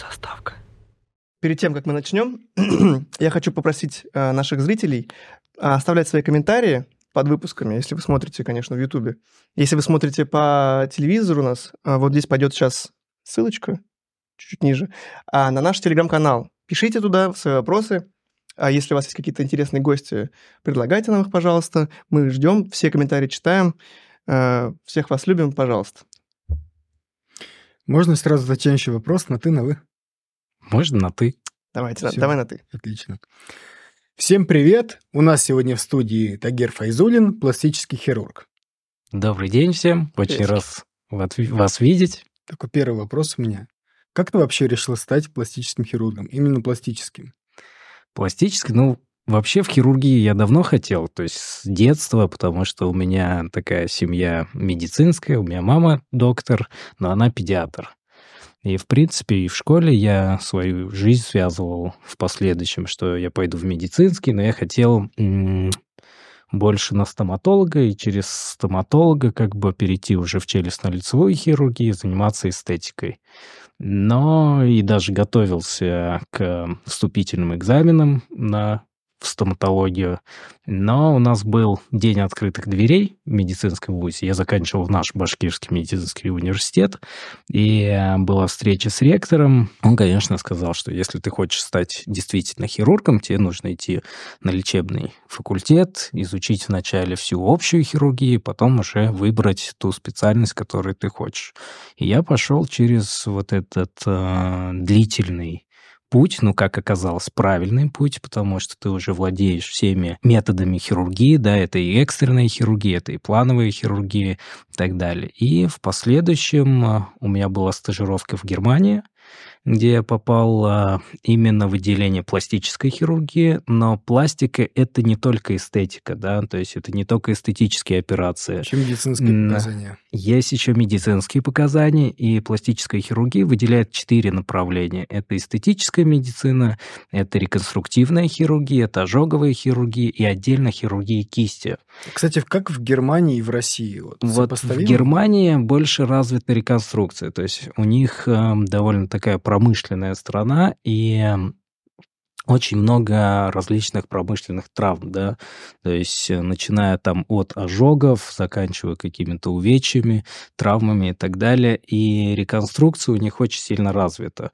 Заставка. Перед тем, как мы начнем, я хочу попросить э, наших зрителей э, оставлять свои комментарии под выпусками, если вы смотрите, конечно, в Ютубе. Если вы смотрите по телевизору у нас, э, вот здесь пойдет сейчас ссылочка, чуть-чуть ниже, а на наш телеграм-канал. Пишите туда свои вопросы. А если у вас есть какие-то интересные гости, предлагайте нам их, пожалуйста. Мы ждем, все комментарии читаем. Всех вас любим, пожалуйста. Можно сразу затянущий вопрос на ты, на вы? Можно на ты. Давайте, Всё. давай на ты. Отлично. Всем привет! У нас сегодня в студии Тагер Файзулин, пластический хирург. Добрый день всем. Очень раз ви- вас видеть. Такой первый вопрос у меня. Как ты вообще решила стать пластическим хирургом? Именно пластическим. Пластический, ну, вообще в хирургии я давно хотел, то есть с детства, потому что у меня такая семья медицинская, у меня мама доктор, но она педиатр. И, в принципе, и в школе я свою жизнь связывал в последующем, что я пойду в медицинский, но я хотел м, больше на стоматолога и через стоматолога как бы перейти уже в челюстно-лицевую хирургию, заниматься эстетикой. Но и даже готовился к вступительным экзаменам на в стоматологию. Но у нас был день открытых дверей в медицинском вузе. Я заканчивал наш Башкирский медицинский университет. И э, была встреча с ректором. Он, конечно, сказал, что если ты хочешь стать действительно хирургом, тебе нужно идти на лечебный факультет, изучить вначале всю общую хирургию, потом уже выбрать ту специальность, которую ты хочешь. И я пошел через вот этот э, длительный путь, ну, как оказалось, правильный путь, потому что ты уже владеешь всеми методами хирургии, да, это и экстренная хирургия, это и плановая хирургия и так далее. И в последующем э, у меня была стажировка в Германии, где я попал а, именно в отделение пластической хирургии, но пластика — это не только эстетика, да, то есть это не только эстетические операции. Чем медицинские показания? Есть еще медицинские показания, и пластическая хирургия выделяет четыре направления. Это эстетическая медицина, это реконструктивная хирургия, это ожоговая хирургия и отдельно хирургия кисти. Кстати, как в Германии и в России? Вот, Вот в? Германии больше развита реконструкция, то есть у них э, довольно такая промышленная страна, и очень много различных промышленных травм, да, то есть э, начиная там от ожогов, заканчивая какими-то увечьями, травмами и так далее, и реконструкция у них очень сильно развита.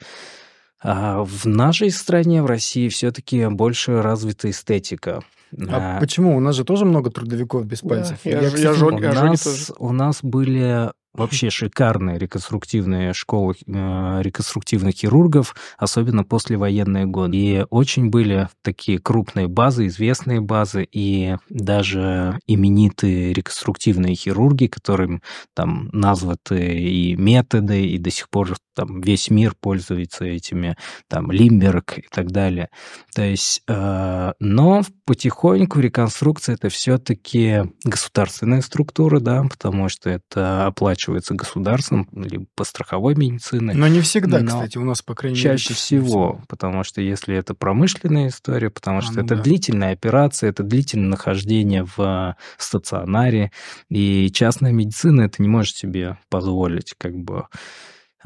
А в нашей стране, в России, все-таки больше развита эстетика. А А, почему? У нас же тоже много трудовиков без Да, пальцев. я Я, же- кстати, я жёг- у, нас, тоже. у нас были вообще шикарные реконструктивные школы э, реконструктивных хирургов, особенно послевоенные годы. И очень были такие крупные базы, известные базы, и даже именитые реконструктивные хирурги, которым там названы и методы, и до сих пор там весь мир пользуется этими, там Лимберг и так далее. То есть, э, но потихоньку реконструкция это все-таки государственная структура, да, потому что это оплачивается государством, либо по страховой медицине. Но не всегда, Но кстати, у нас, по крайней мере. Чаще всего, потому что если это промышленная история, потому А, что ну это да. длительная операция, это длительное нахождение в стационаре, и частная медицина это не может себе позволить, как бы.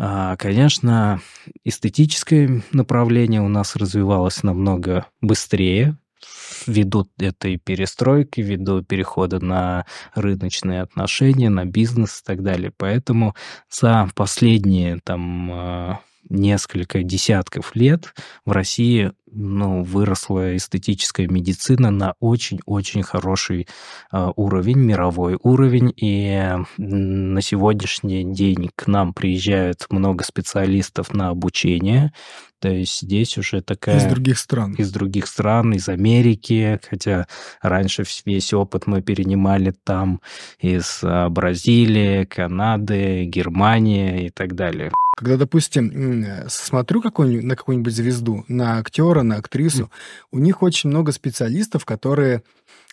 А, Конечно, эстетическое направление у нас развивалось намного быстрее, ввиду этой перестройки, ввиду перехода на рыночные отношения, на бизнес и так далее. Поэтому за последние там а, несколько десятков лет в России ну, выросла эстетическая медицина на очень-очень хороший а, уровень, мировой уровень. И на сегодняшний день к нам приезжают много специалистов на обучение. То есть здесь уже такая... Из других стран. из других стран, из Америки, хотя раньше весь опыт мы перенимали там из а, Бразилии, Канады, Германии и так далее. Когда, допустим, э, смотрю какой на какую-нибудь звезду, на актера, на актрису, у них очень много специалистов, которые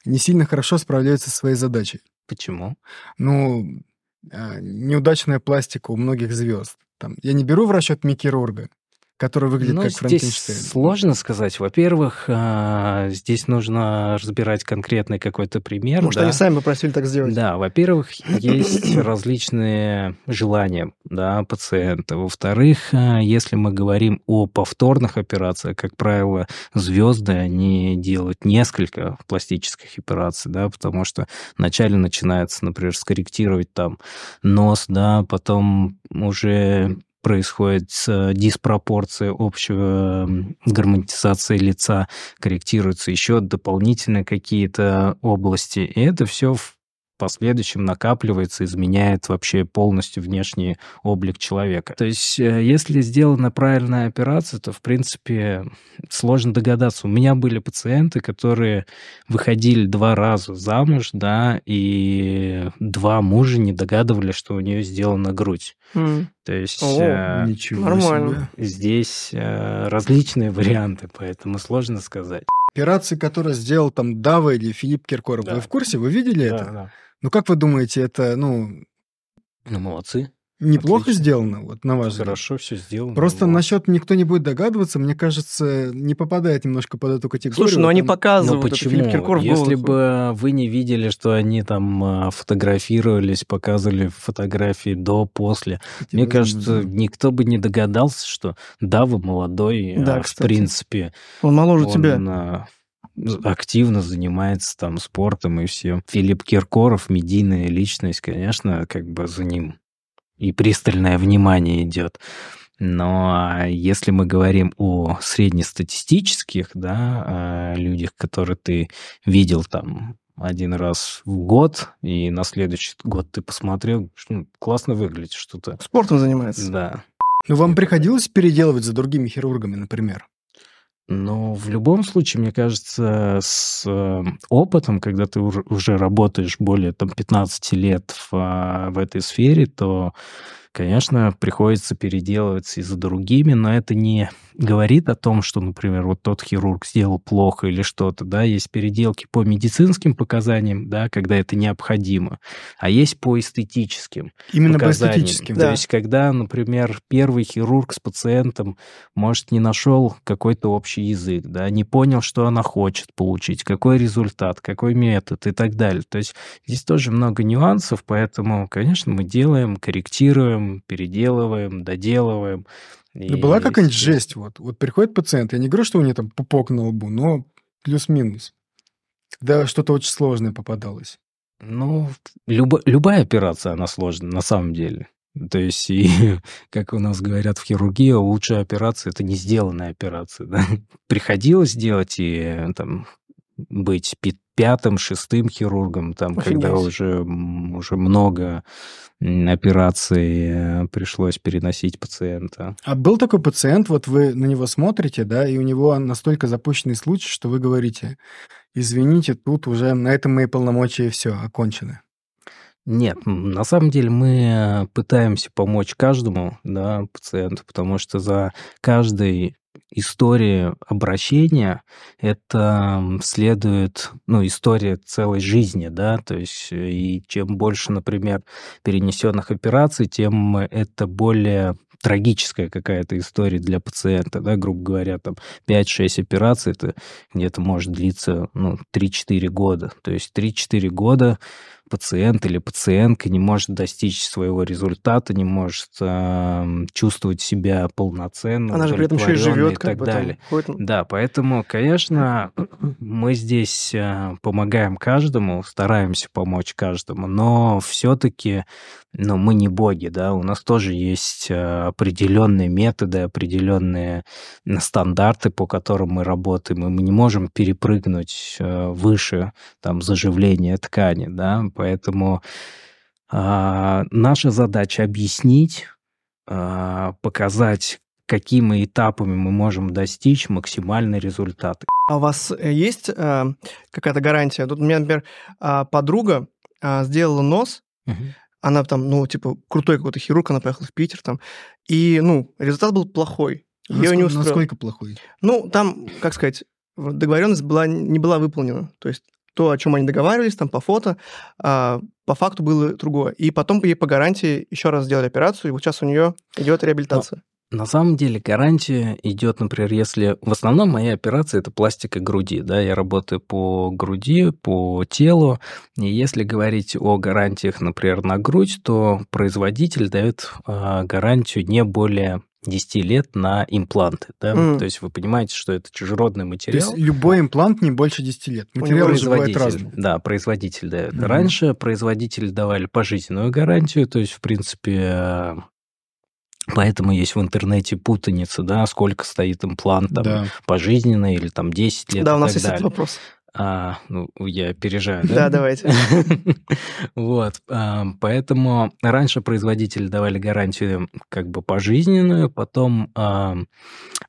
не сильно хорошо справляются со своей задачей. Почему? Ну, э, неудачная пластика у многих звезд. Там, я не беру в расчет Микки Рурга. Который выглядит Ну, как здесь Франкенштейн? сложно сказать. Во-первых, а, здесь нужно разбирать конкретный какой-то пример. Может, да. они сами попросили так сделать. Да, во-первых, есть различные желания да, пациента. Во-вторых, а, если мы говорим о повторных операциях, как правило, звезды, они делают несколько пластических операций, да, потому что вначале начинается, например, скорректировать там нос, да, потом уже происходит э, диспропорция общего м, гармонизации лица, корректируются еще дополнительные какие-то области. И это все в последующем накапливается, изменяет вообще полностью внешний облик человека. То есть, э, если сделана правильная операция, то, в принципе, сложно догадаться. У меня были пациенты, которые выходили два раза замуж, да, и два мужа не догадывались, что у нее сделана грудь. М. То есть О, э, Ничего нормально. себе. здесь э, различные варианты, поэтому сложно сказать. Операции, которые сделал там Дава или Филипп Киркоров, Да. вы в курсе? Вы видели Да, это? да. Ну, как вы думаете, это, ну, Ну, молодцы. неплохо Отлично. сделано, вот, на ваш взгляд? Хорошо все сделано. Просто Вот. насчет никто не будет догадываться, мне кажется, не попадает немножко под эту категорию. Слушай, ну они Там- показывают это почему? Филипп Киркоров Если голосу. бы вы не видели, что они там а, фотографировались, показывали фотографии до, после, мне кажется, да. никто бы не догадался, что да, вы молодой, Да, а, в кстати. принципе, Он моложе он тебя. Активно занимается там спортом и всем. Филипп Киркоров, медийная личность, конечно, как бы за ним и пристальное внимание идет. Но а, если мы говорим о среднестатистических да, а, людях, которые ты видел там один раз в год, и на следующий год ты посмотрел, ну, классно выглядит что-то. Спортом занимается. Да. Ну, вам приходилось переделывать за другими хирургами, например? Но в любом случае, мне кажется, с э, опытом, когда ты уж- уже работаешь более там, 15 лет в, а, в этой сфере, то, конечно, приходится переделываться и за другими, но это не говорит о том, что, например, вот тот хирург сделал плохо или что-то, да, есть переделки по медицинским показаниям, да, когда это необходимо, а есть по эстетическим Именно по эстетическим. То Да. есть, когда, например, первый хирург с пациентом, может, не нашел какой-то общий язык, да, не понял, что она хочет получить, какой результат, какой метод и так далее. То есть здесь тоже много нюансов, поэтому, конечно, мы делаем, корректируем, переделываем, доделываем. Да была И, какая-нибудь жесть, вот. Вот приходит пациент, я не говорю, что у него там пупок на лбу, но плюс-минус. Да, что-то очень сложное попадалось. Ну, любо- любая операция, она сложная, на самом деле. То есть, и, как у нас говорят в хирургии, лучшая операция – это не сделанная операция. Да? Приходилось делать и э, там, быть пятым, шестым хирургом, там, когда Офигеть. уже, м, уже много операций э, пришлось переносить пациента. А был такой пациент, вот вы на него смотрите, да, и у него настолько запущенный случай, что вы говорите, извините, тут уже на этом мои полномочия все, окончены. Нет, на самом деле мы э, пытаемся помочь каждому да, пациенту, потому что за каждой историей обращения это следует, ну, история целой жизни, да, то есть э, и чем больше, например, перенесенных операций, тем это более трагическая какая-то история для пациента, да, грубо говоря, там 5-6 операций, это где-то может длиться, ну, 3-4 года, то есть 3-4 года пациент или пациентка не может достичь своего результата, не может э, чувствовать себя полноценно, Она же при этом еще и живет, и как так бы там. далее. ходит. Да, поэтому, конечно, мы здесь э, помогаем каждому, стараемся помочь каждому, но все-таки ну, мы не боги, да, у нас тоже есть э, определенные методы, определенные м, стандарты, по которым мы работаем, и мы не можем перепрыгнуть э, выше там заживления ткани, да, поэтому а, наша задача объяснить, а, показать, какими этапами мы можем достичь максимальный результат. А у вас э, есть э, какая-то гарантия? Тут у меня, например, а, подруга а, сделала нос, она там, ну, типа, крутой какой-то хирург, она поехала в Питер там, и, ну, результат был плохой. Ее не Насколько- устроил. Насколько плохой? Ну, там, как сказать, договоренность была, не была выполнена. То есть то, о чем они договаривались, там по фото, а, по факту было другое. И потом ей по гарантии еще раз сделали операцию, и вот сейчас у нее идет реабилитация. На самом деле гарантия идет, например, если... В основном моя операция – это пластика груди, да, я работаю по груди, по телу, и если говорить о гарантиях, например, на грудь, то производитель дает э, гарантию не более 10 лет на импланты, да, М. то есть вы понимаете, что это чужеродный То материал. есть любой имплант не больше 10 лет. бывают Производитель, разные. да, производитель дает. Мгм. Раньше производители давали пожизненную гарантию, то есть, в принципе, э, поэтому есть в интернете путаница, да, сколько стоит имплант, там, Да. пожизненно или там 10 лет Да, и у нас так есть этот далее. вопрос. А, ну, я опережаю, Да, да? давайте. Вот, а, поэтому раньше производители давали гарантию как бы пожизненную, потом а,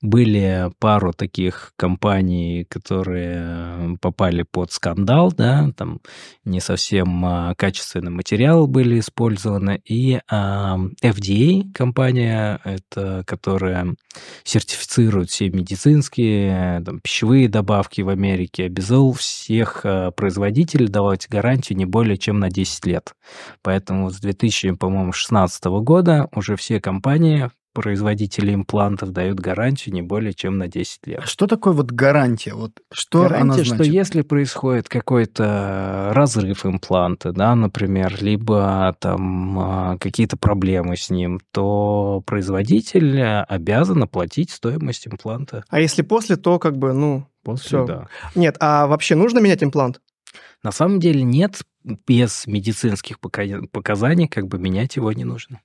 были пару таких компаний, которые попали под скандал, да, там не совсем а, качественные материалы были использованы, и FDA компания, это которая сертифицирует все медицинские, там, пищевые добавки в Америке, обязал всех э, производителей давать гарантию не более чем на 10 лет. Поэтому с 2016 года уже все компании, производители имплантов дают гарантию не более чем на 10 лет. А что такое вот гарантия? Вот что она Гарантия, значит? что если происходит какой-то разрыв импланта, да, например, либо там а, какие-то проблемы с ним, то производитель обязан оплатить стоимость импланта. А если после, то как бы, ну... После, Всё. да. Нет, а вообще нужно менять имплант? На самом деле нет, без медицинских пока- показаний как бы менять его не нужно.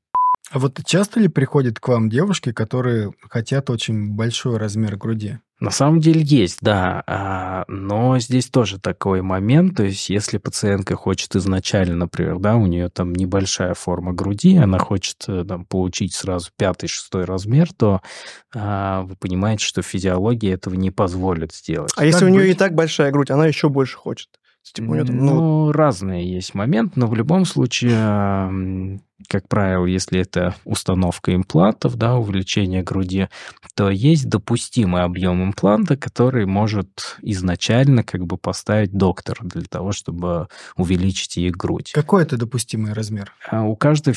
А вот часто ли приходят к вам девушки, которые хотят очень большой размер груди? На самом деле есть, да, а, но здесь тоже такой момент, то есть если пациентка хочет изначально, например, да, у нее там небольшая форма груди, она хочет э, там, получить сразу пятый, шестой размер, то а, вы понимаете, что физиология этого не позволит сделать. А если Как у нее быть? и так большая грудь, она еще больше хочет? У там, ну, Ну, разные есть момент, но в любом случае, как правило, если это установка имплантов, да, увеличение груди, то есть допустимый объем импланта, который может изначально как бы поставить доктор для того, чтобы увеличить ей грудь. Какой это допустимый размер? А у каждой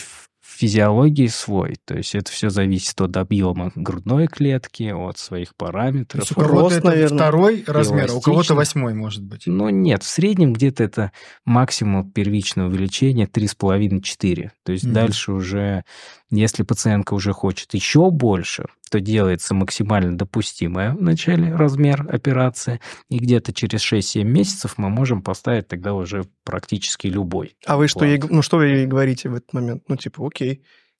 физиологии свой, то есть это все зависит от объема грудной клетки, от своих То параметров. есть у кого-то это наверное, второй размер, а у кого-то восьмой может быть. Ну, нет, в среднем где-то это максимум первичное увеличение 3,5-4. То есть Мгм. дальше уже, если пациентка уже хочет еще больше, то делается максимально допустимый в начале размер операции, и где-то через 6-7 месяцев мы можем поставить тогда уже практически любой. а вы что ей, ну что вы ей говорите в этот момент? Ну, типа, окей.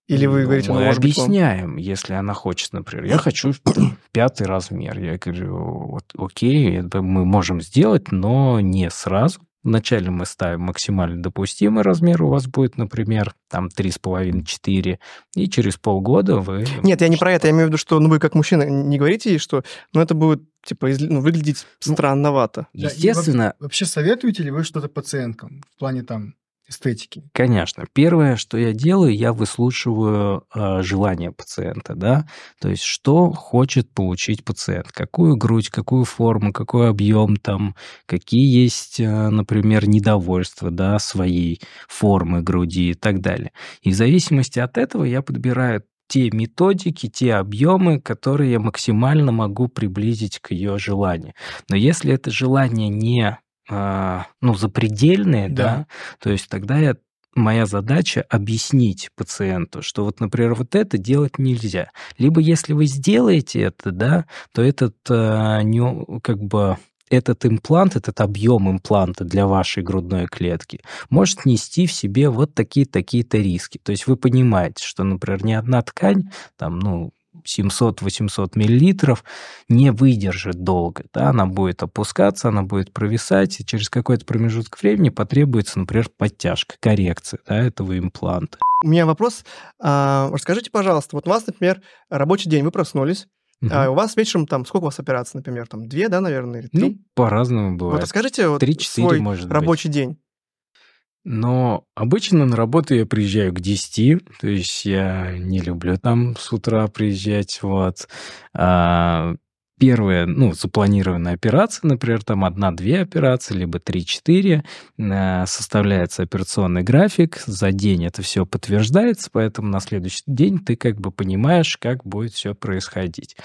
Или вы Ну, говорите, ну, мы может быть, вам- объясняем, если она хочет, например, я хочу пятый размер. Я говорю, вот, окей, это мы можем сделать, но не сразу. Вначале мы ставим максимально допустимый размер, у вас будет, например, там 3,5-4, и через полгода вы... Нет, я не про это, я имею в виду, что ну, вы как мужчина не говорите ей, что ну, это будет типа изли- ну, выглядеть Ну, странновато. Да, Естественно, Вообще советуете ли вы что-то пациенткам в плане там эстетики? Конечно. Первое, что я делаю, я выслушиваю э, желание пациента, да, то есть что хочет получить пациент, какую грудь, какую форму, какой объем там, какие есть, э, например, недовольства, да, своей формы груди и так далее. И в зависимости от этого я подбираю те методики, те объемы, которые я максимально могу приблизить к ее желанию. Но если это желание не ну, запредельные, Да. да, то есть тогда я моя задача объяснить пациенту, что вот, например, вот это делать нельзя. Либо если вы сделаете это, да, то этот а, не, как бы этот имплант, этот объем импланта для вашей грудной клетки может нести в себе вот такие-такие-то риски. То есть вы понимаете, что, например, ни одна ткань, там, ну, 700-800 миллилитров не выдержит долго. Да? Она будет опускаться, она будет провисать, и через какой-то промежуток времени потребуется, например, подтяжка, коррекция да, этого импланта. У меня вопрос. а, расскажите, пожалуйста, вот у вас, например, рабочий день, вы проснулись, а у вас вечером там, сколько у вас операций, например, там две, да, наверное, или три? Ну, по-разному вот бывает. расскажите вот 3-4, свой может быть. рабочий день. Но обычно на работу я приезжаю к 10, то есть я не люблю там с утра приезжать, вот. А, первая, ну, запланированная операция, например, там одна-две операции, либо три-четыре, э, составляется операционный график, за день это все подтверждается, поэтому на следующий день ты как бы понимаешь, как будет все происходить.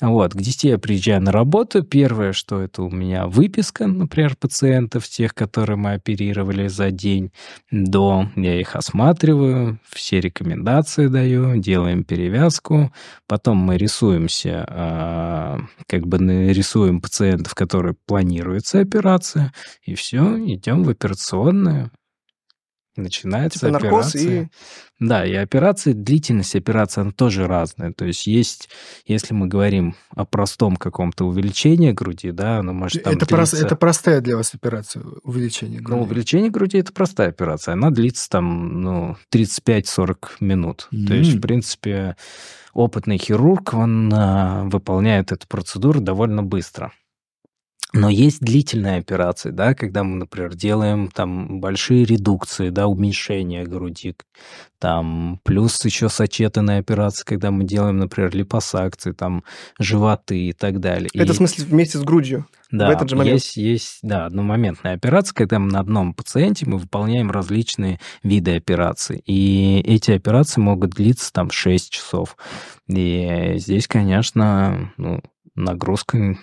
Вот, к 10 я приезжаю на работу, первое, что это у меня выписка, например, пациентов, тех, которые мы оперировали за день до, я их осматриваю, все рекомендации даю, делаем перевязку, потом мы рисуемся а, как бы нарисуем пациентов, которые планируется операция, и все, идем в операционную. Начинается Типа операция. и... Да, и операции, длительность операции, она тоже разная. То есть есть, если мы говорим о простом каком-то увеличении груди, да, оно может там это, длиться- это простая для вас операция, увеличение Ну, груди. увеличение груди это простая операция. Она длится там, ну, 35-40 минут. То есть, в принципе, опытный хирург, он а, выполняет эту процедуру довольно быстро. Но есть длительные операции, да, когда мы, например, делаем там большие редукции, да, уменьшение груди, там, плюс еще сочетанные операции, когда мы делаем, например, липосакции, там, животы и так далее. Это И- в смысле вместе с грудью. да, этот же момент. есть, есть, да, одномоментная операция, когда мы на одном пациенте мы выполняем различные виды операций. И эти операции могут длиться там 6 часов. И здесь, конечно, ну, нагрузка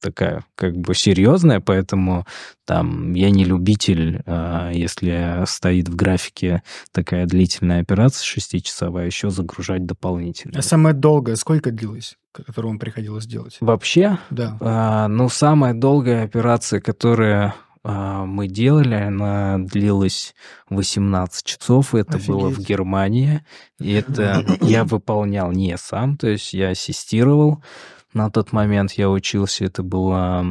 такая как бы серьезная, поэтому там я не любитель, а, если стоит в графике такая длительная операция шестичасовая, еще загружать дополнительно. А самое долгое сколько длилось, которую вам приходилось делать? Вообще, Да. А, ну, самая долгая операция, которую а, мы делали, она длилась 18 часов. Это было в Офигеть. Германии. И это я выполнял не сам, то есть я ассистировал. На тот момент я учился, это была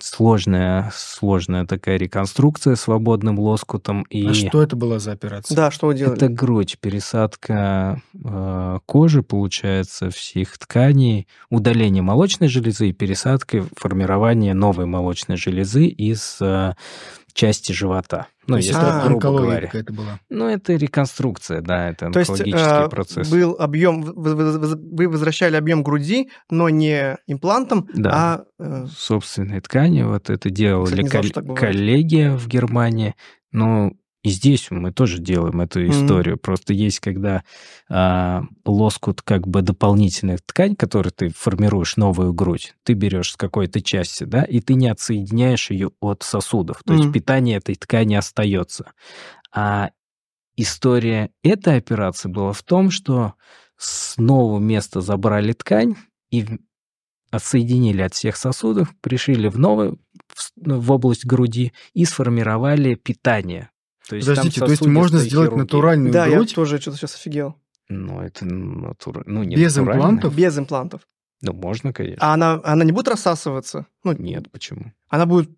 сложная, сложная такая реконструкция свободным лоскутом. И А что это была за операция? Да, что вы делали? это грудь, пересадка э, кожи, получается, всех тканей, удаление молочной железы и пересадка, формирование новой молочной железы из э, части живота. Ну, есть если это грубо онкология какая-то была. Ну, это реконструкция, да, это То есть онкологический э, процесс. был объем, вы, возвращали объем груди, но не имплантом, Да. а э, собственной ткани. Вот это знал, кол- что так бывает. коллеги в Германии. Но и здесь мы тоже делаем эту историю. Просто есть, когда а, лоскут, как бы дополнительная ткань, которой ты формируешь новую грудь, ты берешь с какой-то части, да, и ты не отсоединяешь ее от сосудов. То есть Мгм. питание этой ткани остается. А история этой операции была в том, что с нового места забрали ткань и отсоединили от всех сосудов, пришили в новую, в область груди и сформировали питание. То есть там Подождите, то есть можно сделать хирургия. натуральную да, я грудь тоже что-то сейчас офигел. Ну, это натура... ну, не Без имплантов? Без имплантов. Ну, можно, конечно. А она, она не будет рассасываться? Ну, Нет, почему? Она будет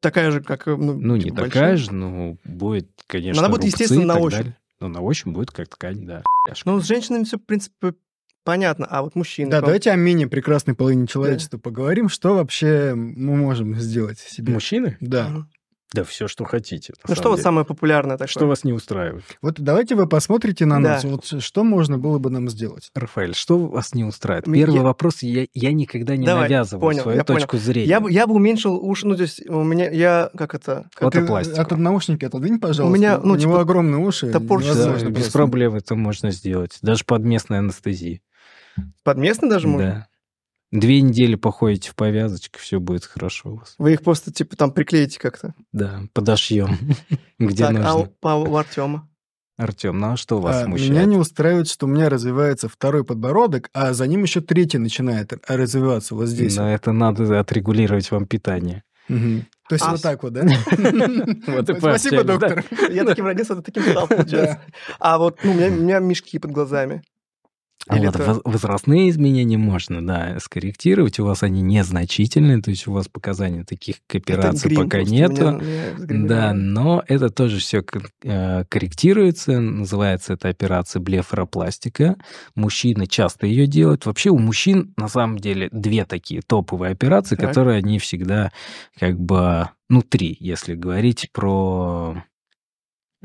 такая же, как... э, Ну, Ну, не типа, такая большая? же, но будет, конечно, она будет, рубцы естественно, на ощупь. далее. Ну, на ощупь будет как ткань, да. Ну, с женщинами все, в принципе, понятно. А вот мужчины... Да, вам- давайте о менее прекрасной половине человечества поговорим. Что вообще мы можем сделать себе? Мужчины? Да. Мгм. Да все, что хотите. Ну, что вот деле. самое популярное такое? Что вас не устраивает? Вот давайте вы посмотрите на Да. нас. Вот что можно было бы нам сделать? Рафаэль, что вас не устраивает? Первый я- вопрос, я, я никогда не Давай, навязываю понял, свою я понял. точку зрения. Я бы, я бы уменьшил уж, ну, то есть у меня, я, как это, как- Вот Ты. От наушники отодвинь, пожалуйста. меня, ну, У него типа, огромные уши. Да, без просто. проблем это можно сделать. Даже под местной анестезией. под местный даже можно? Да. Две недели походите в повязочках, все будет хорошо у вас. Вы их просто, типа, там приклеите как-то. Да, подошьем, где а у, нужно. по- у Артема? Артем, ну а что вас А, смущает? меня не устраивает, что у меня развивается второй подбородок, а за ним еще третий начинает развиваться вот здесь. Но это надо отрегулировать вам питание. То есть А вот так вот, да? Вот и Спасибо, доктор. Я таким родился, ты таким стал, получается. А вот, ну, у меня, у меня мешки под глазами. А Или вот это- воз- возрастные изменения можно, да, скорректировать. У вас они незначительные, то есть у вас показаний таких к операции грим пока нету. меня- меня Да, но это тоже все корректируется. Называется это операция блефаропластика. Мужчины часто ее делают. Вообще у мужчин на самом деле две такие топовые операции, Так. которые они всегда как бы... Ну, три, если говорить про...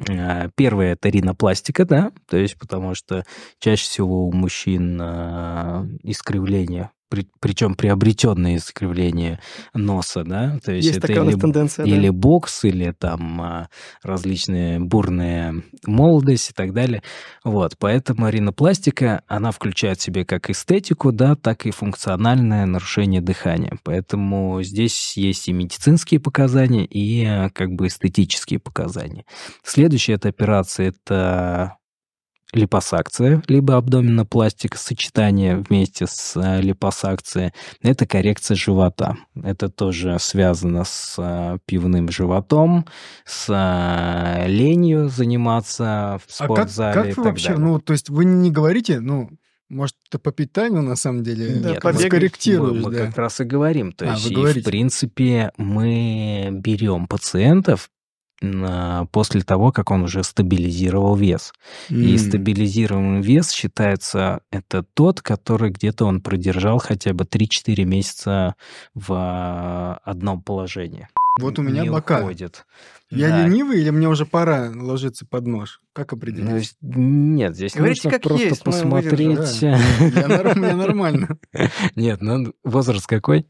э, Первое это ринопластика, да, то есть потому что чаще всего у мужчин э, искривление при, причем приобретенные искривления носа, да, то есть, Есть это такая у нас или, тенденция, да. или бокс, или там а, различные бурные молодость и так далее. Вот, поэтому ринопластика, она включает в себе как эстетику, да, так и функциональное нарушение дыхания. Поэтому здесь есть и медицинские показания, и а, как бы эстетические показания. Следующая эта операция – это липосакция, либо абдоминопластика, сочетание вместе с э, липосакцией, это коррекция живота. Это тоже связано с э, пивным животом, с э, ленью заниматься в А как, спортзале как и вы так вообще, далее. ну, то есть вы не говорите, ну, может, это по питанию на самом деле Да, Нет, скорректируешь, мы, мы да? как раз и говорим. То А, есть, вы и, в принципе, мы берем пациентов после того, как он уже стабилизировал вес. И М. стабилизируемый вес считается это тот, который где-то он продержал хотя бы 3-4 месяца в а, одном положении. Вот у меня Не бока. уходит. Я Да. ленивый или мне уже пора ложиться под нож? Как Ну, определить? с- нет, здесь Говорите, нужно как просто есть, мы посмотреть. Я норм- мне нормально. Нет, ну возраст какой?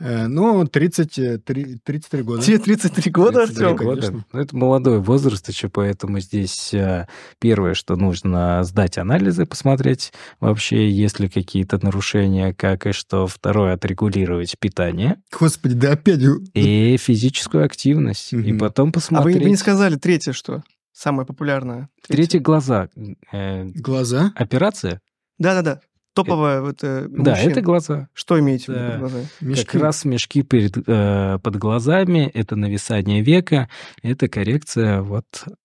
Э, Ну, 33 33 года. Тебе 33 года, 33 Артем? года. Ну, это молодой возраст еще, поэтому здесь э, первое, что нужно сдать анализы, посмотреть вообще, есть ли какие-то нарушения, как и что. Второе, отрегулировать питание Господи, да опять... и физическую активность. И Мгм. потом А вы, посмотреть. вы не сказали третье, что? Самое популярное. Третье глаза. Э, Глаза? операция? Да-да-да. Топовое вот, э, Да, мужчин. это глаза. Что имеете в виду Да. под глазами? Мешки. Как раз мешки перед, э, под глазами, это нависание века, это коррекция вот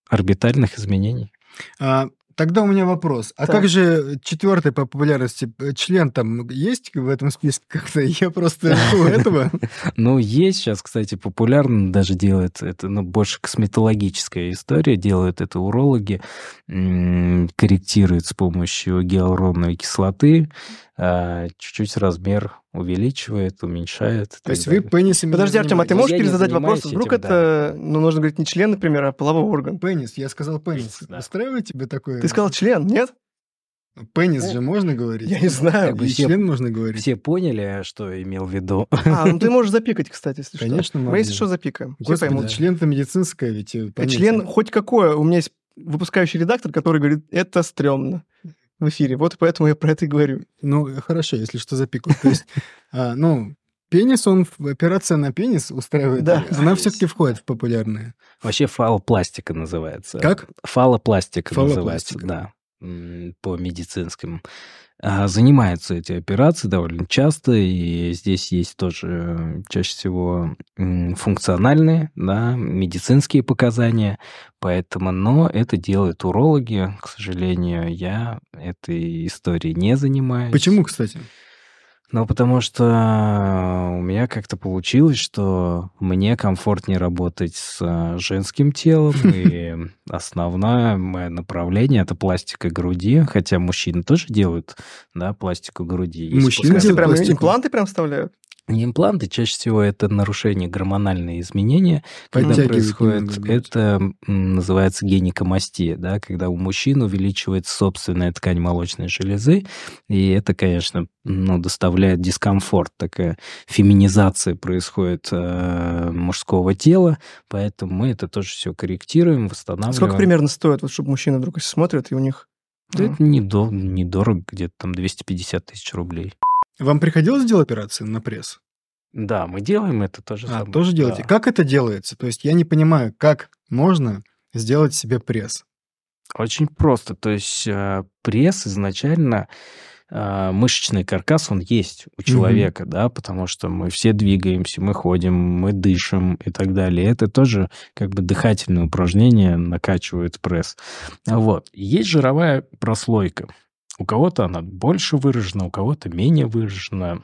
орбитальных изменений. А, тогда у меня вопрос. А Так. как же четвертый по популярности э, член там есть в этом списке как-то? Я просто жду этого. Ну, есть сейчас, кстати, популярно даже делают это, ну, больше косметологическая история, делают это урологи, корректируют с помощью гиалуроновой кислоты, а, чуть-чуть размер увеличивает, уменьшает. То есть вы пенисами Подожди, Артем, а ты можешь Я перезадать вопрос? Вдруг этим, это, ну, нужно говорить не член, например, а половой орган. Пенис, я сказал пенис. Да. Устраивает тебе такое? Ты сказал член, нет? Пенис же можно говорить? Я не знаю. Как бы все- член можно говорить? Все поняли, что имел в виду? А, ну ты можешь запикать, кстати, если что. Конечно. Мы, если что, запикаем. Господи, член-то медицинское ведь. э, А понятие. Член хоть какое. У меня есть выпускающий редактор, который говорит, это стрёмно в эфире. Вот поэтому я про это и говорю. Ну, хорошо, если что, запикаю. То есть, а, ну, пенис, он, в- операция на пенис устраивает. Да. Она все-таки входит в популярные. Вообще фалопластика называется. Как? Фалопластика, Фалопластика. называется, да, по медицинским. А, Занимаются эти операции довольно часто, и здесь есть тоже э, чаще всего функциональные, да, медицинские показания, поэтому, но это делают урологи, к сожалению, я этой историей не занимаюсь. Почему, кстати? Ну, потому что у меня как-то получилось, что мне комфортнее работать с э, женским телом, и основное мое направление — это пластика груди, хотя мужчины тоже делают, да, пластику груди. Мужчины делают прям импланты прям вставляют? Не импланты, чаще всего это нарушение гормональные изменения, когда происходит, это называется геникомастия, да, когда у мужчин увеличивается собственная ткань молочной железы, и это, конечно, ну, доставляет дискомфорт, такая феминизация происходит э, мужского тела, поэтому мы это тоже все корректируем, восстанавливаем. Сколько примерно стоит, вот, чтобы мужчины вдруг смотрят, и у них... Да Это недо- недорого, где-то там 250 тысяч рублей. Вам приходилось делать операции на пресс? Да, мы делаем это тоже А, самое. тоже делаете. Да. Как это делается? То есть я не понимаю, как можно сделать себе пресс. Очень просто. То есть э, пресс изначально э, мышечный каркас, он есть у человека, да, потому что мы все двигаемся, мы ходим, мы дышим и так далее. Это тоже как бы дыхательные упражнения накачивают пресс. Вот. Есть жировая прослойка. У кого-то она больше выражена, у кого-то менее выражена.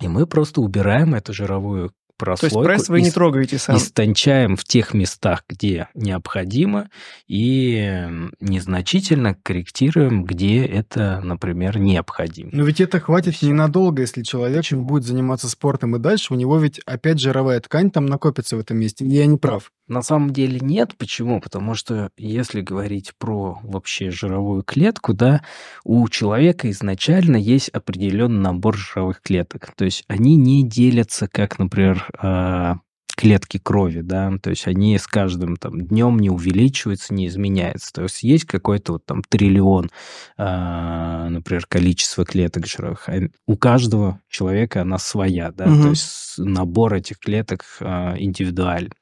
И мы просто убираем эту жировую прослойку. То есть пресс вы не трогаете сам? Истончаем в тех местах, где необходимо, и незначительно корректируем, где это, например, необходимо. Но ведь это хватит ненадолго, если человек Почему? будет заниматься спортом и дальше, у него ведь опять жировая ткань там накопится в этом месте. Я не прав. На самом деле нет. Почему? Потому что если говорить про вообще жировую клетку, да, у человека изначально есть определенный набор жировых клеток. То есть они не делятся, как, например, клетки крови, да, то есть они с каждым там днем не увеличиваются, не изменяются. То есть есть какой-то вот там триллион, э, например, количество клеток жировых. А у каждого человека она своя, да, угу. то есть набор этих клеток э, индивидуален.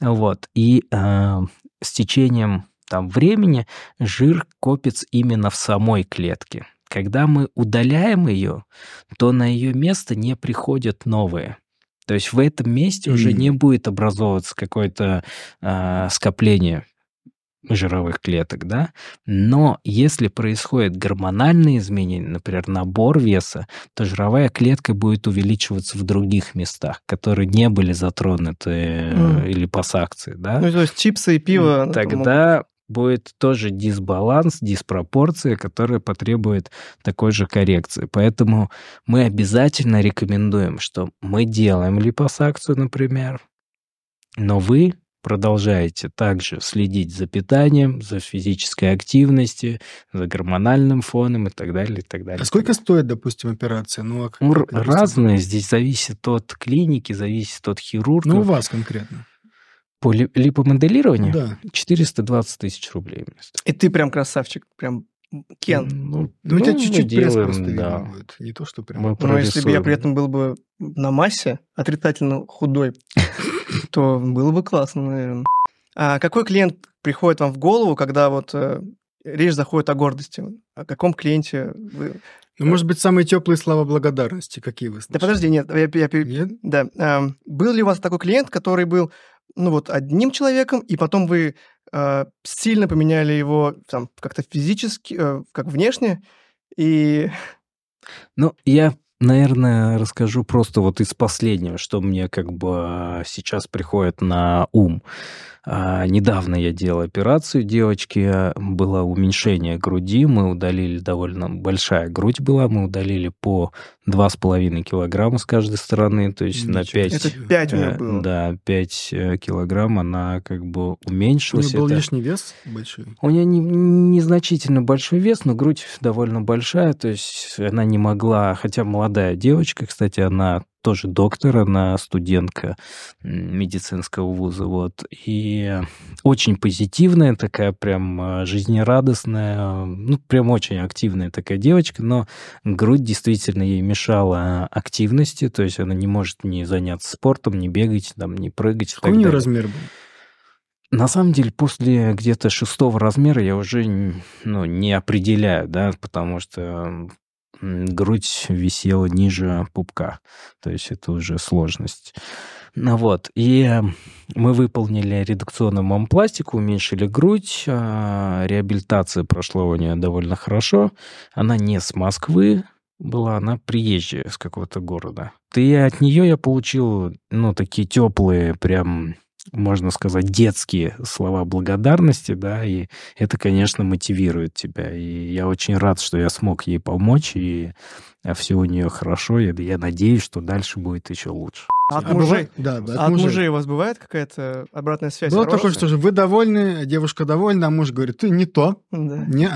Вот. И э, с течением там времени жир копится именно в самой клетке. Когда мы удаляем ее, то на ее место не приходят новые. То есть в этом месте уже не будет образовываться какое-то э, скопление жировых клеток, да, но если происходит гормональные изменения, например, набор веса, то жировая клетка будет увеличиваться в других местах, которые не были затронуты mm. или пассакции, да. Ну, то есть чипсы и пиво. Тогда будет тоже дисбаланс, диспропорция, которая потребует такой же коррекции. Поэтому мы обязательно рекомендуем, что мы делаем липосакцию, например, но вы продолжаете также следить за питанием, за физической активностью, за гормональным фоном и так далее, и так далее. А сколько стоит, допустим, операция? Ну, а как, ну разные. Здесь зависит от клиники, зависит от хирурга. Ну, у вас конкретно. По липомоделированию? Да. 420 тысяч рублей. И ты прям красавчик, прям Кен. Ну, ну у тебя ну, чуть-чуть пресс просто да. будет. Не то, что прям... Но если бы я при этом был бы на массе, отрицательно худой, то было бы классно, наверное. А какой клиент приходит вам в голову, когда вот э, речь заходит о гордости? О каком клиенте вы... Ну, может быть, самые теплые слова благодарности, какие вы слышали? Да подожди, нет. Я, я, нет? Да. А, был ли у вас такой клиент, который был ну вот одним человеком, и потом вы э, сильно поменяли его там как-то физически, э, как внешне, и... Ну, я, наверное, расскажу просто вот из последнего, что мне как бы сейчас приходит на ум. А, недавно я делал операцию девочки, было уменьшение груди, мы удалили довольно большая грудь была, мы удалили по 2,5 килограмма с каждой стороны, то есть Ничего. на 5... Это 5 у меня э, было. Да, 5 э, килограмм она как бы уменьшилась. У нее был Это... лишний вес большой? У нее не, незначительно большой вес, но грудь довольно большая, то есть она не могла, хотя молодая девочка, кстати, она тоже доктор, она студентка медицинского вуза, вот, и очень позитивная такая, прям э, жизнерадостная, ну, прям очень активная такая девочка, но грудь действительно ей мешала активности, то есть она не может ни заняться спортом, ни бегать, там, ни прыгать. Какой у нее размер был? На самом деле, после где-то шестого размера я уже ну, не определяю, да, потому что грудь висела ниже пупка. То есть это уже сложность. Ну вот, и мы выполнили редукционную мамопластику, уменьшили грудь, а, реабилитация прошла у нее довольно хорошо. Она не с Москвы была, она приезжая с какого-то города. И от нее я получил, ну, такие теплые прям можно сказать, детские слова благодарности, да, и это, конечно, мотивирует тебя. И я очень рад, что я смог ей помочь, и все у нее хорошо. Я, я надеюсь, что дальше будет еще лучше. А от а мужей? Да, да, от, от мужей. мужей у вас бывает какая-то обратная связь? Было такое, что же вы довольны, девушка довольна, а муж говорит, ты не то. Да. Не,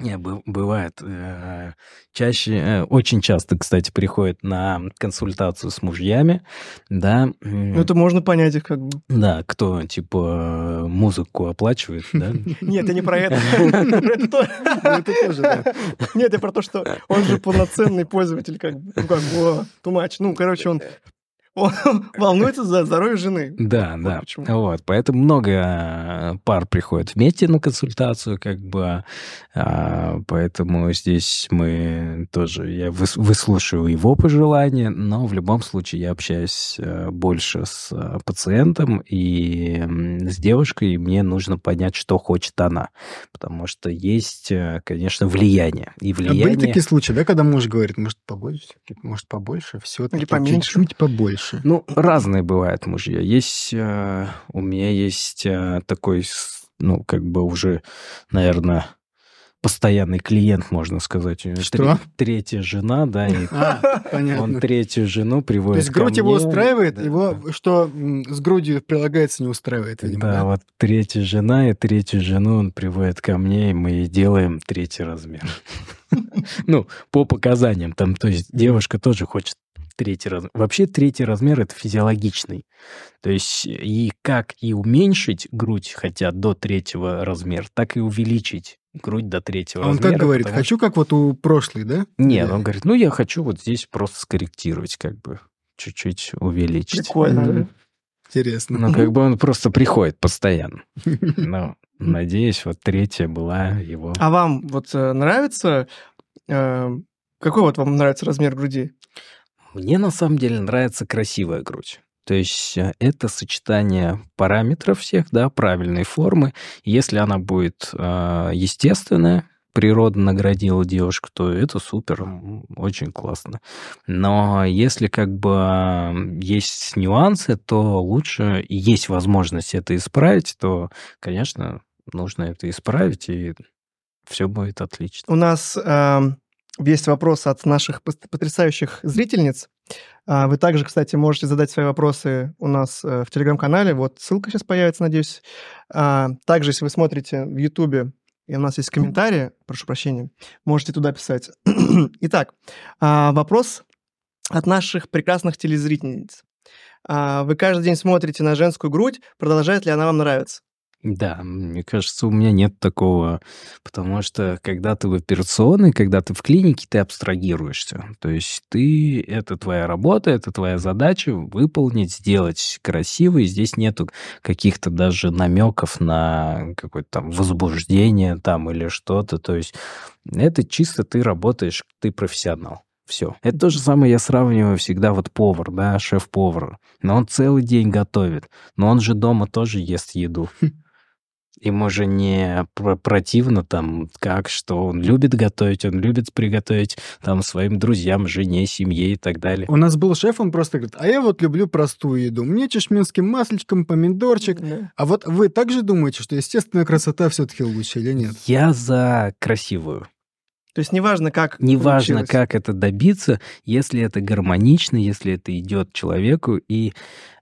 не, бывает. Э, чаще, э, очень часто, кстати, приходят на консультацию с мужьями, да. Ну, это можно понять их как бы. Да, кто, типа, музыку оплачивает, да? Нет, я не про это. Это тоже, да. Нет, я про то, что он же полноценный пользователь, как бы, ну, как бы, too Ну, короче, он он волнуется за здоровье жены. Да, вот да. Почему. Вот, поэтому много э, пар приходят вместе на консультацию, как бы, а, поэтому здесь мы тоже, я выслушиваю его пожелания, но в любом случае я общаюсь э, больше с э, пациентом и с девушкой, и мне нужно понять, что хочет она, потому что есть, конечно, влияние. И влияние... А были такие случаи, да, когда муж говорит, может, побольше, может, побольше, все-таки чуть-чуть побольше? Больше? Ну, разные бывают мужья. Есть, э, у меня есть э, такой, ну, как бы уже, наверное, постоянный клиент, можно сказать. У него Что? тре- третья жена, да, и А, он понятно. третью жену То приводит есть ко грудь его мне. устраивает, Да. его что с грудью прилагается, не устраивает, видимо, Да, да? вот третья жена и третью жену он приводит ко мне, и мы делаем третий размер. Ну, по показаниям там, то есть девушка тоже хочет третий размер. Вообще третий размер это физиологичный. То есть и как и уменьшить грудь хотят до третьего размера, так и увеличить грудь до третьего А он размера. как говорит, потому хочу как вот у прошлой, да? нет, Или- он говорит, ну я хочу вот здесь просто скорректировать, как бы чуть-чуть увеличить. Прикольно. Да. Интересно. Ну, как бы он просто приходит постоянно. Ну, надеюсь, вот третья была его. А вам вот э, нравится... э, Какой вот вам нравится размер груди? Мне на самом деле нравится красивая грудь. То есть э, это сочетание параметров всех, да, правильной формы. Если она будет э, естественная, природа наградила девушку, то это супер, очень классно. Но если как бы э, есть нюансы, то лучше, есть возможность это исправить, то, конечно, нужно это исправить, и все будет отлично. У нас эм, есть вопрос от наших потрясающих зрительниц. А, Вы также, кстати, можете задать свои вопросы у нас э, в телеграм-канале. Вот ссылка сейчас появится, надеюсь. А, Также, если вы смотрите в Ютубе, и у нас есть комментарии, прошу прощения, можете туда писать. Итак, а, вопрос от наших прекрасных телезрительниц. Вы каждый день смотрите на женскую грудь, продолжает ли она вам нравиться? Да, мне кажется, у меня нет такого, потому что когда ты в операционной, когда ты в клинике, ты абстрагируешься. То есть ты, это твоя работа, это твоя задача выполнить, сделать красиво, и здесь нету каких-то даже намеков на какое-то там возбуждение там или что-то. То есть это чисто ты работаешь, ты профессионал. Все. Это то же самое я сравниваю всегда вот повар, да, шеф-повар. Но он целый день готовит. Но он же дома тоже ест еду. Ему же не про- противно там, как, что он любит готовить, он любит приготовить там своим друзьям, жене, семье и так далее. У нас был шеф, он просто говорит, а я вот люблю простую еду. Мне чешминским масличком, помидорчик. Да. А вот вы также думаете, что естественная красота все-таки лучше или нет? Я за красивую. То есть неважно, как Неважно, получилось. как это добиться, если это гармонично, если это идет человеку. И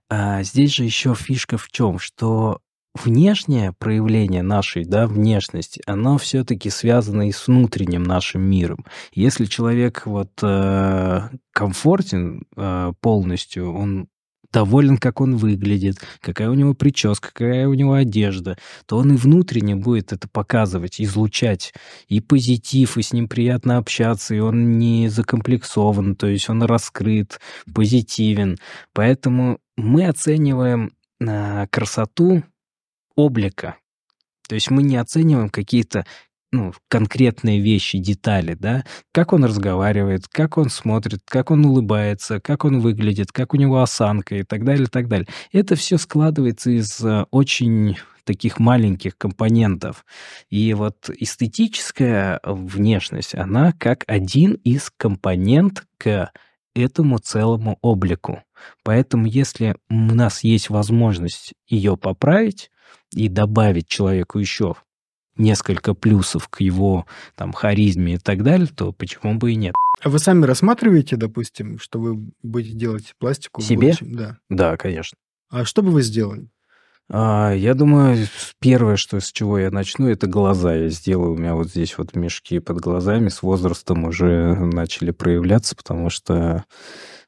а, здесь же еще фишка в чем, что внешнее проявление нашей, да, внешности, оно все-таки связано и с внутренним нашим миром. Если человек вот э, комфортен э, полностью, он доволен, как он выглядит, какая у него прическа, какая у него одежда, то он и внутренне будет это показывать, излучать и позитив, и с ним приятно общаться, и он не закомплексован, то есть он раскрыт, позитивен. Поэтому мы оцениваем а, красоту облика. То есть мы не оцениваем какие-то ну, конкретные вещи, детали, да, как он разговаривает, как он смотрит, как он улыбается, как он выглядит, как у него осанка и так далее, и так далее. Это все складывается из э, очень таких маленьких компонентов. И вот эстетическая внешность, она как один из компонент к этому целому облику. Поэтому если у нас есть возможность ее поправить и добавить человеку еще несколько плюсов к его там харизме и так далее, то почему бы и нет? А вы сами рассматриваете, допустим, что вы будете делать пластику? Себе? Да. Да, конечно. А что бы вы сделали? А, я думаю, первое, что с чего я начну, это глаза. Я сделаю. У меня вот здесь вот мешки под глазами с возрастом уже начали проявляться, потому что,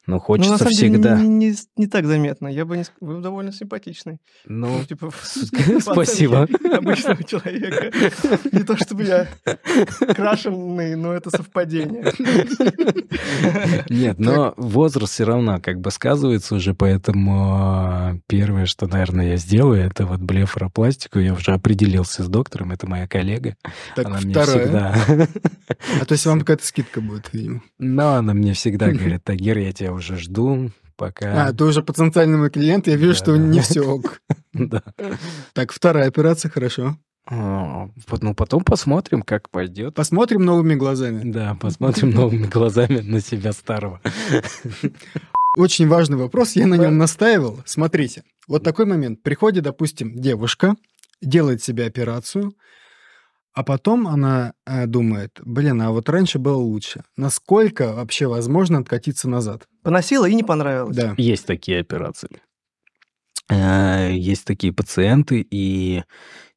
ну, Ну, на хочется самом всегда. деле, не, не так заметно. Я бы не... Вы довольно симпатичный. Ну, Ну, типа, спасибо. Обычного человека. Не то чтобы я крашеный, но это совпадение. Нет, но возраст все равно как бы сказывается уже, поэтому а, первое, что, наверное, я сделаю, это вот блефаропластику. Я уже определился с доктором, это моя коллега. Так, она мне второе. всегда... А то есть вам какая-то скидка будет, видимо. Но она мне всегда говорит, Тагир, я тебя уже жду, пока... А, ты уже потенциальный мой клиент, я вижу, Да, что да. не все ок. Да. Так, вторая операция, хорошо. А, Ну, потом посмотрим, как пойдет. Посмотрим новыми глазами. Да, посмотрим новыми глазами на себя старого. Очень важный вопрос, я на нем настаивал. Смотрите, вот такой момент. Приходит, допустим, девушка, делает себе операцию, а потом она э, думает, блин, а вот раньше было лучше. Насколько вообще возможно откатиться назад? Поносила и не понравилось. Да. Есть такие операции. Э, Есть такие пациенты, и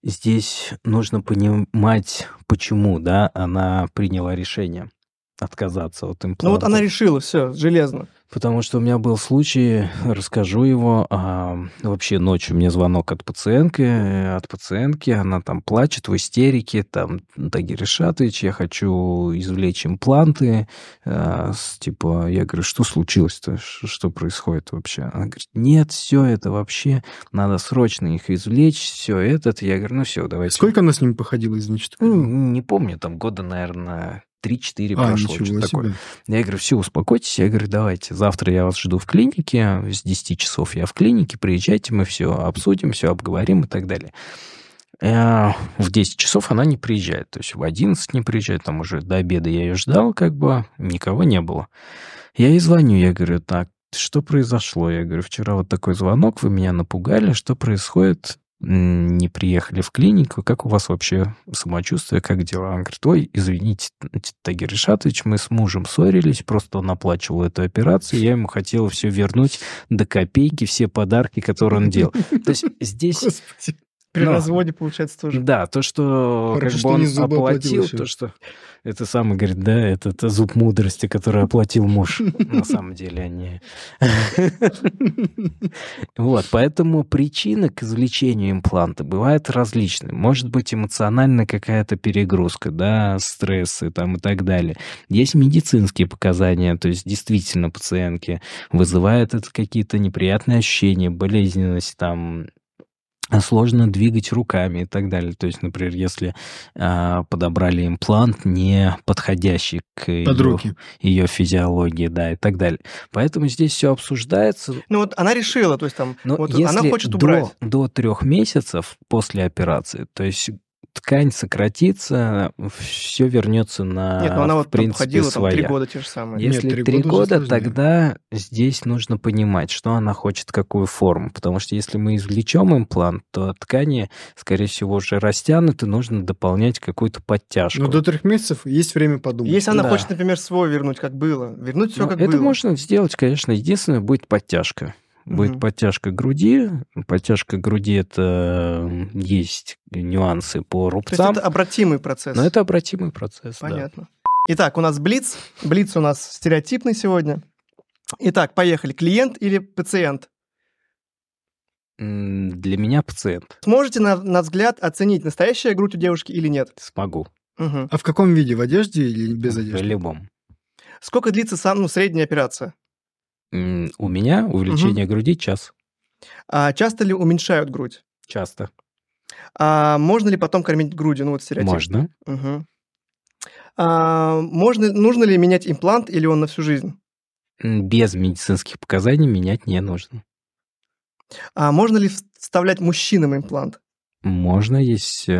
здесь нужно понимать, почему, да, она приняла решение отказаться от импланта. Ну вот она решила, все, железно. Потому что у меня был случай, расскажу его. а, вообще ночью мне звонок от пациентки, э, от пациентки, она там плачет в истерике, там, Тагир Решатович, я хочу извлечь импланты. а, с- типа, я говорю, что случилось-то, что происходит вообще? Она говорит, нет, все это вообще, надо срочно их извлечь, все этот. Я говорю, ну все, давайте. Сколько она с ним походила, что Ну? Не помню, там года, наверное, 3-4 А, прошло, что-то такое. Я говорю, все, успокойтесь. Я говорю, давайте, завтра я вас жду в клинике, с 10 часов я в клинике, приезжайте, мы все обсудим, все обговорим и так далее. Э, В 10 часов она не приезжает, то есть в 11 не приезжает, там уже до обеда я ее ждал, как бы, никого не было. Я ей звоню, я говорю, так, что произошло? Я говорю, вчера вот такой звонок, вы меня напугали, что происходит? Не приехали в клинику, как у вас вообще самочувствие, как дела? Она говорит, ой, извините, Тагир Решатович, мы с мужем ссорились, просто он оплачивал эту операцию, я ему хотела все вернуть до копейки, все подарки, которые он делал. То есть здесь. При Но. разводе, получается, тоже. да, то, что Хорошо, как что бы он не зубы оплатил оплатил, то, что это самый, говорит, да, это, это зуб мудрости, который оплатил муж. На самом деле они... Вот, поэтому причины к извлечению импланта бывают различные. Может быть эмоциональная какая-то перегрузка, да, стрессы там и так далее. Есть медицинские показания, то есть действительно пациентки вызывает это какие-то неприятные ощущения, болезненность там, сложно двигать руками и так далее. То есть, например, если а, подобрали имплант, не подходящий к Под ее, руки. ее физиологии, да, и так далее. Поэтому здесь все обсуждается. Ну вот она решила, то есть там, Но вот если она хочет до, убрать. до трех месяцев после операции, то есть ткань сократится, все вернется на, Нет, ну она в вот там принципе, ходила там три своя. года те же самые. Нет, Если три три года года, тогда здесь нужно понимать, что она хочет, какую форму. Потому что если мы извлечем имплант, то ткани, скорее всего, уже растянуты, нужно дополнять какую-то подтяжку. Но Ну, до трех месяцев есть время подумать. Если она Да. хочет, например, свой вернуть, как было, вернуть все Ну, как это было. можно сделать, конечно. Единственное, будет подтяжка. Будет Мгм. подтяжка груди. Подтяжка груди это есть нюансы по То есть рубцам, это обратимый процесс. но это обратимый процесс. да. Понятно. Итак, у нас Блиц. Блиц у нас стереотипный сегодня. Итак, поехали. Клиент или пациент? Для меня пациент. Сможете, на, на взгляд, оценить, настоящая грудь у девушки или нет? Смогу. Мгм. А в каком виде? В одежде или без В одежды? любом. Сколько длится сам, ну, средняя операция? У меня увеличение груди час. А часто ли уменьшают грудь? Часто. А можно ли потом кормить грудью? Ну, вот стереотип. Можно. Мгм. А, можно, нужно ли менять имплант или он на всю жизнь? Без медицинских показаний менять не нужно. А можно ли вставлять мужчинам имплант? Можно, есть э,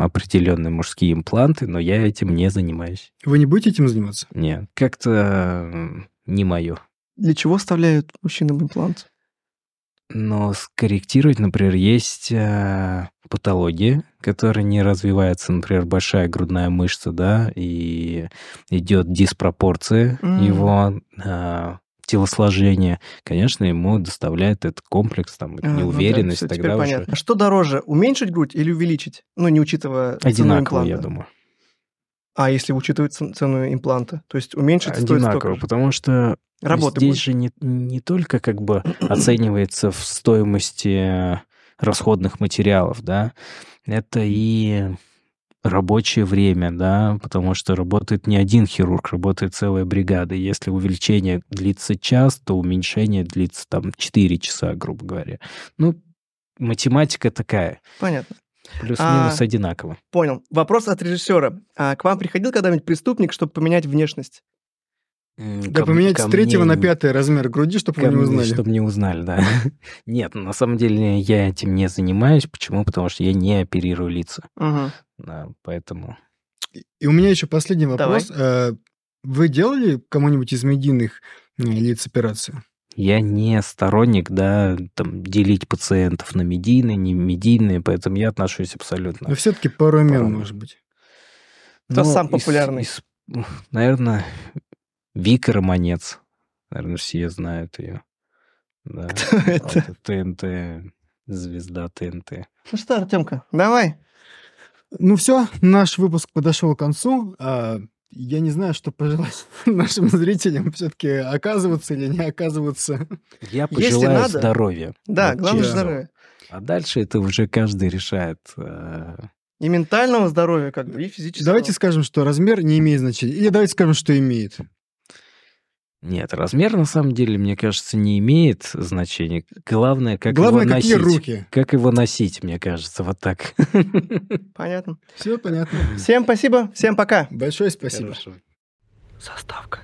определенные мужские импланты, но я этим не занимаюсь. Вы не будете этим заниматься? Нет, как-то м, не мое. Для чего вставляют мужчинам имплант? Но скорректировать, например, есть э, патологии, которые не развиваются, например, большая грудная мышца, да, и идет диспропорция М. его э, телосложения. Конечно, ему доставляет этот комплекс, там, А, ну да, неуверенность, всё, теперь тогда уже понятно. Что дороже, уменьшить грудь или увеличить? Ну, не учитывая цену одинаково, я думаю. А если учитывать цену импланта? То есть уменьшить стоит столько Одинаково, же. потому что Работы здесь больше. же не, не только как бы оценивается в стоимости расходных материалов, да, это и рабочее время, да, потому что работает не один хирург, работает целая бригада. Если увеличение длится час, то уменьшение длится там 4 часа, грубо говоря. Ну, математика такая, Понятно. плюс-минус А, одинаково. Понял. Вопрос от режиссера. А к вам приходил когда-нибудь преступник, чтобы поменять внешность? Да ко- поменять ко с третьего мне на пятый размер груди, чтобы вы не узнали. Чтобы не узнали, да. Нет, на самом деле я этим не занимаюсь. Почему? Потому что я не оперирую лица. Да, поэтому... И у меня еще последний вопрос. Э, Вы делали кому-нибудь из медийных э, лиц операцию? Я не сторонник, да, там, делить пациентов на медийные, не медийные, поэтому я отношусь абсолютно. Но все-таки пару имен, может быть. Кто Ну, из- популярный? из- наверное, Вика Романец. Наверное, все знают ее. Да. Кто это? Вот ТНТ, звезда ТНТ. Ну что, Артемка, давай. Ну все, наш выпуск подошел к концу. А, Я не знаю, что пожелать нашим зрителям все-таки оказываться или не оказываться. Я Если пожелаю надо- здоровья. Да, Вот главное честно. здоровье. А дальше это уже каждый решает. э, И ментального здоровья, как бы, и физического. Давайте скажем, что размер не имеет значения. Или давайте скажем, что имеет. Нет, размер на самом деле, мне кажется, не имеет значения. Главное, как Главное, его какие носить. руки. Как его носить, мне кажется, вот так. Понятно. Все понятно. Всем спасибо, всем пока. Большое спасибо. Хорошо. Заставка.